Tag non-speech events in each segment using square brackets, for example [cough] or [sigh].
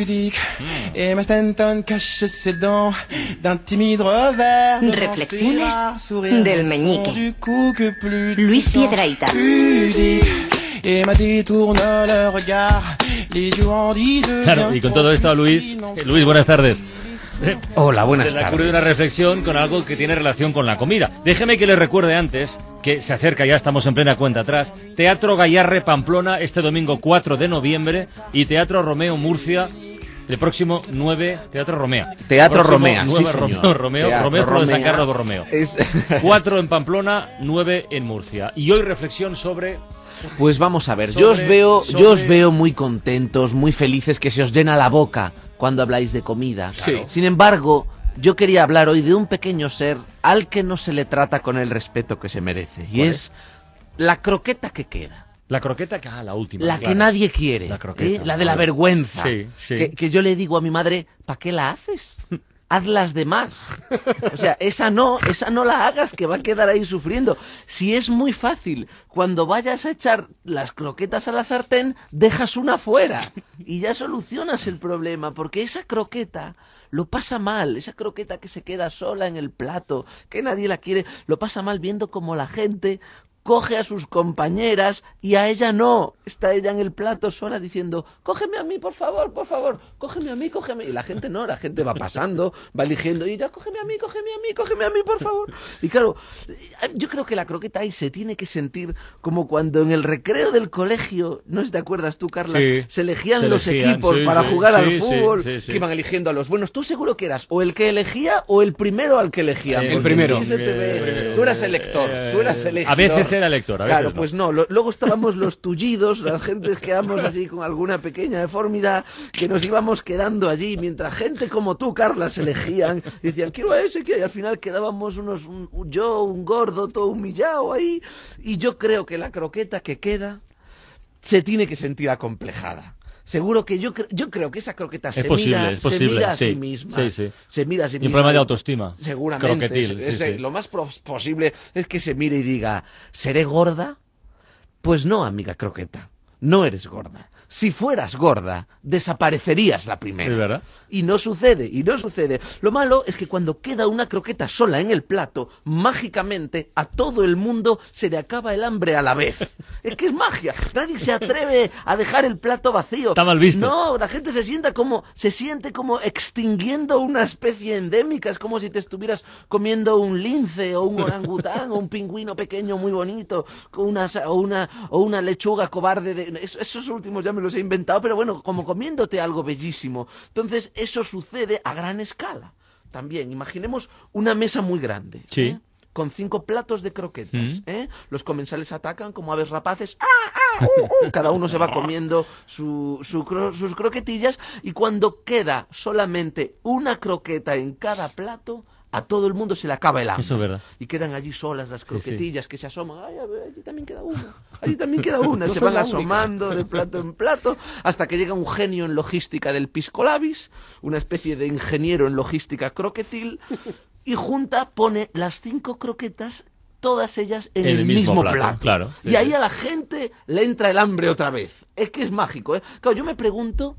pudique. Et ma Stanton cache ses dents d'un timide revers. Reflexiones del meñique. sont Du coup que plus de Luis sang Piedrahita. pudique. Et ma détourne le regard. Les yeux en disent Claro, y con todo esto, Luis, eh, Luis, buenas tardes. Hola, buenas Se le tardes. ocurre una reflexión con algo que tiene relación con la comida. Déjeme que le recuerde antes que se acerca, ya estamos en plena cuenta atrás, Teatro Gallarre Pamplona este domingo 4 de noviembre y Teatro Romeo Murcia el próximo 9, Teatro Romea. Teatro Romea, sí, 9 señor. Romeo, Romeo, Teatro Romeo de San. Carlos Borromeo. Es- [laughs] 4 en Pamplona, 9 en Murcia. Y hoy reflexión sobre Pues vamos a ver, yo os Sobre- veo, yo os veo muy contentos, muy felices, que se os llena la boca cuando habláis de comida. Claro. Sin embargo, yo quería hablar hoy de un pequeño ser al que no se le trata con el respeto que se merece. Y ¿Cuál es la croqueta que queda. La croqueta, que ah, la última. La claro. que nadie quiere. La croqueta, ¿eh? La de la vergüenza. Sí, sí. Que, que yo le digo a mi madre, ¿para qué la haces? [laughs] Haz las demás. O sea, esa no, esa no la hagas, que va a quedar ahí sufriendo. Si es muy fácil, cuando vayas a echar las croquetas a la sartén, dejas una fuera y ya solucionas el problema, porque esa croqueta lo pasa mal, esa croqueta que se queda sola en el plato, que nadie la quiere, lo pasa mal viendo como la gente coge a sus compañeras y a ella no. Está ella en el plato sola diciendo, cógeme a mí, por favor, por favor, cógeme a mí, cógeme. Y la gente no, la gente va pasando, va eligiendo y ya, cógeme a mí, cógeme a mí, cógeme a mí, por favor. Y claro, yo creo que la croqueta ahí se tiene que sentir como cuando en el recreo del colegio, no te acuerdas tú, Carlas, Sí, se elegían se los elegían, equipos sí, para sí, jugar al fútbol, que iban eligiendo a los buenos. Tú seguro que eras o el que elegía o el primero al que elegían. Eh, el primero. Eh, Tú eras elector, tú eras eh, a veces era elector, a veces Claro, no. pues no. lo- luego estábamos los [laughs] tullidos, las gentes que éramos así con alguna pequeña deformidad, que nos íbamos quedando allí, mientras gente como tú, Carlas, elegían, y decían, quiero a ese, que y al final quedábamos unos, un- un- yo, un gordo, todo humillado ahí, y yo creo que la croqueta que queda se tiene que sentir acomplejada. Seguro que yo, cre- yo creo que esa croqueta se, posible, mira, es se mira a sí, sí misma. sí, sí. Se mira a sí Y un misma. problema de autoestima. Seguramente. Croquetil, es-. Lo más posible es que se mire y diga, ¿seré gorda? Pues no, amiga croqueta. No eres gorda. Si fueras gorda, desaparecerías la primera. Verdad. Y no sucede, y no sucede. Lo malo es que cuando queda una croqueta sola en el plato, mágicamente a todo el mundo se le acaba el hambre a la vez. [laughs] Es que es magia. Nadie se atreve a dejar el plato vacío. Está mal visto. No, la gente se sienta como, se siente como extinguiendo una especie endémica. Es como si te estuvieras comiendo un lince o un orangután o un pingüino pequeño muy bonito con una, o una, o una lechuga cobarde. De, es- esos últimos ya me los he inventado, pero bueno, como comiéndote algo bellísimo. Entonces, eso sucede a gran escala. También, imaginemos una mesa muy grande. Sí. ¿eh? Con cinco platos de croquetas. Mm. ¿eh? Los comensales atacan como aves rapaces. ¡Ah, ah, uh, uh! [laughs] Cada uno se va comiendo su, su cro- sus croquetillas y cuando queda solamente una croqueta en cada plato, a todo el mundo se le acaba el hambre. Eso es verdad. Y quedan allí solas las sí. croquetillas que se asoman. Ay, a ver, allí también queda una. Allí también queda [laughs] una. se van asomando de plato en plato hasta que llega un genio en logística del Pisco Labis, una especie de ingeniero en logística croquetil, y junta, pone las cinco croquetas todas ellas en, el, mismo, plato. claro. Y ahí a la gente le entra el hambre otra vez. Es que es mágico, ¿eh? Claro, yo me pregunto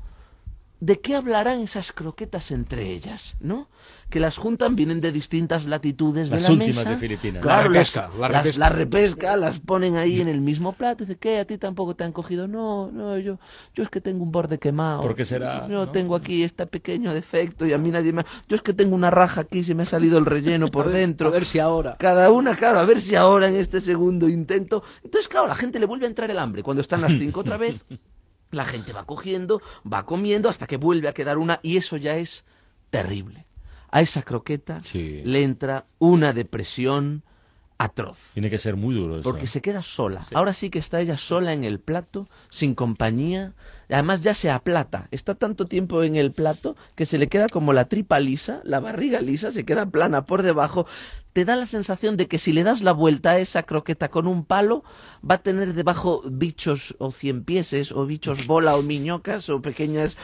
de qué hablarán esas croquetas entre ellas, ¿no? Que las juntan, vienen de distintas latitudes Las de la últimas mesa. de Filipinas. Claro, La las- repesca, la las, repesca. la repesca, las ponen ahí en el mismo plato. Dice, ¿qué? ¿A ti tampoco te han cogido? No, no, yo, yo es que tengo un borde quemado. ¿Por qué será, Yo no? tengo aquí este pequeño defecto y a mí nadie me... Yo es que tengo una raja aquí, se me ha salido el relleno por [laughs] A ver- dentro. A ver si ahora. Cada una, claro, a ver si ahora en este segundo intento. Entonces, claro, la gente le vuelve a entrar el hambre. Cuando están las cinco otra vez, [laughs] la gente va cogiendo, va comiendo hasta que vuelve a quedar una y eso ya es terrible. A esa croqueta Sí. le entra una depresión atroz. Tiene que ser muy duro eso. Porque se queda sola. Ahora sí que está ella sola en el plato, sin compañía. Además ya se aplata. Está tanto tiempo en el plato que se le queda como la tripa lisa, la barriga lisa, se queda plana por debajo. Te da la sensación de que si le das la vuelta a esa croqueta con un palo, va a tener debajo bichos o ciempieses, o bichos bola o miñocas, o pequeñas...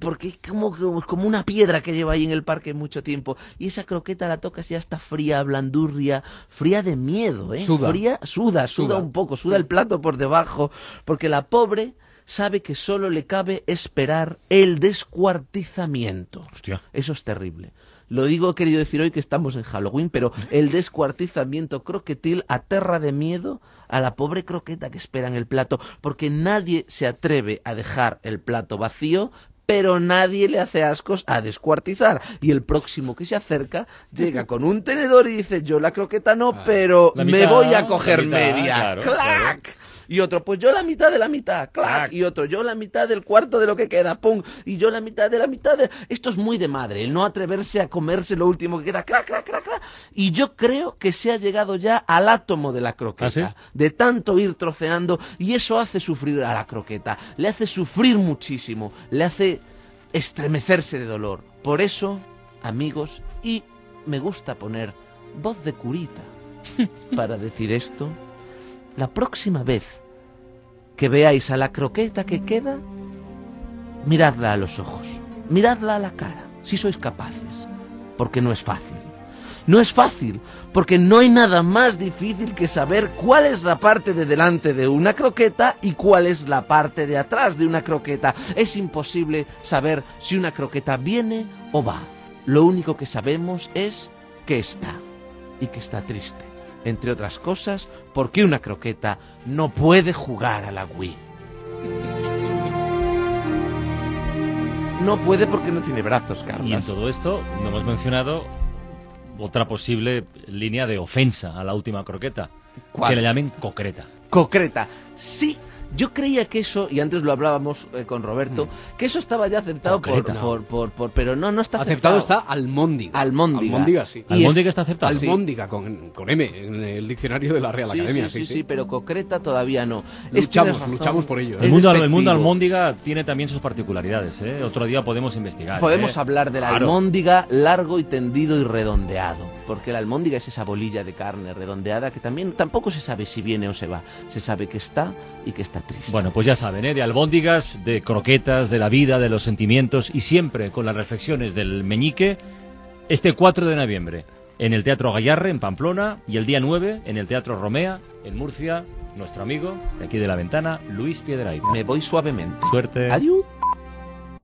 Porque es como, como, como una piedra que lleva ahí en el parque mucho tiempo. Y esa croqueta la tocas y ya está fría, blandurria, fría de miedo, ¿eh? Suda. Fría, suda, suda, Suda. un poco, suda el plato por debajo, porque la pobre sabe que solo le cabe esperar el descuartizamiento. Hostia. Eso es terrible. Lo digo, he querido decir hoy que estamos en Halloween, pero el descuartizamiento croquetil aterra de miedo a la pobre croqueta que espera en el plato, porque nadie se atreve a dejar el plato vacío, pero nadie le hace ascos a descuartizar. Y el próximo que se acerca llega con un tenedor y dice, yo la croqueta no, Ah, pero me voy a coger mitad, media. claro, ¡Clac! Y otro, pues yo la mitad de la mitad, clac, y otro, yo la mitad del cuarto de lo que queda, pum, y yo la mitad de la mitad de... Esto es muy de madre, el no atreverse a comerse lo último que queda, clac, clac, clac, clac. Y yo creo que se ha llegado ya al átomo de la croqueta, ¿Ah, sí? de tanto ir troceando, y eso hace sufrir a la croqueta, le hace sufrir muchísimo, le hace estremecerse de dolor. Por eso, amigos, y me gusta poner voz de curita [laughs] para decir esto, la próxima vez que veáis a la croqueta que queda, miradla a los ojos, miradla a la cara, si sois capaces, porque no es fácil. No es fácil, porque no hay nada más difícil que saber cuál es la parte de delante de una croqueta y cuál es la parte de atrás de una croqueta. Es imposible saber si una croqueta viene o va. Lo único que sabemos es que está y que está triste. Entre otras cosas, porque una croqueta no puede jugar a la Wii. No puede porque no tiene brazos, Carlos. Y en todo esto no hemos mencionado otra posible línea de ofensa a la última croqueta. ¿Cuál? Que le llamen concreta. concreta. Sí, yo creía que eso, y antes lo hablábamos eh, con Roberto, que eso estaba ya aceptado por, por, por, por- pero no, no está Aceptado aceptado. está almóndiga. Almóndiga. Almóndiga, sí. Y ¿Almóndiga está aceptado? Sí. Almóndiga con, con M en el diccionario de la Real Sí, Academia. sí, sí, sí, pero concreta todavía no. Luchamos, luchamos por ello, ¿eh? El mundo, el mundo almóndiga tiene también sus particularidades. ¿eh? Otro día podemos investigar. Podemos ¿eh? hablar de la Claro. almóndiga largo y tendido y redondeado, porque la almóndiga es esa bolilla de carne redondeada que también tampoco se sabe si viene o se va, se sabe que está y que está triste. Bueno, pues ya saben, ¿eh? de albóndigas, de croquetas, de la vida, de los sentimientos y siempre con las reflexiones del meñique este 4 de noviembre en el Teatro Gallarre en Pamplona y el día 9 en el Teatro Romea en Murcia, nuestro amigo de aquí de la ventana, Luis Piedrahita. Me voy suavemente. Suerte. Adiós.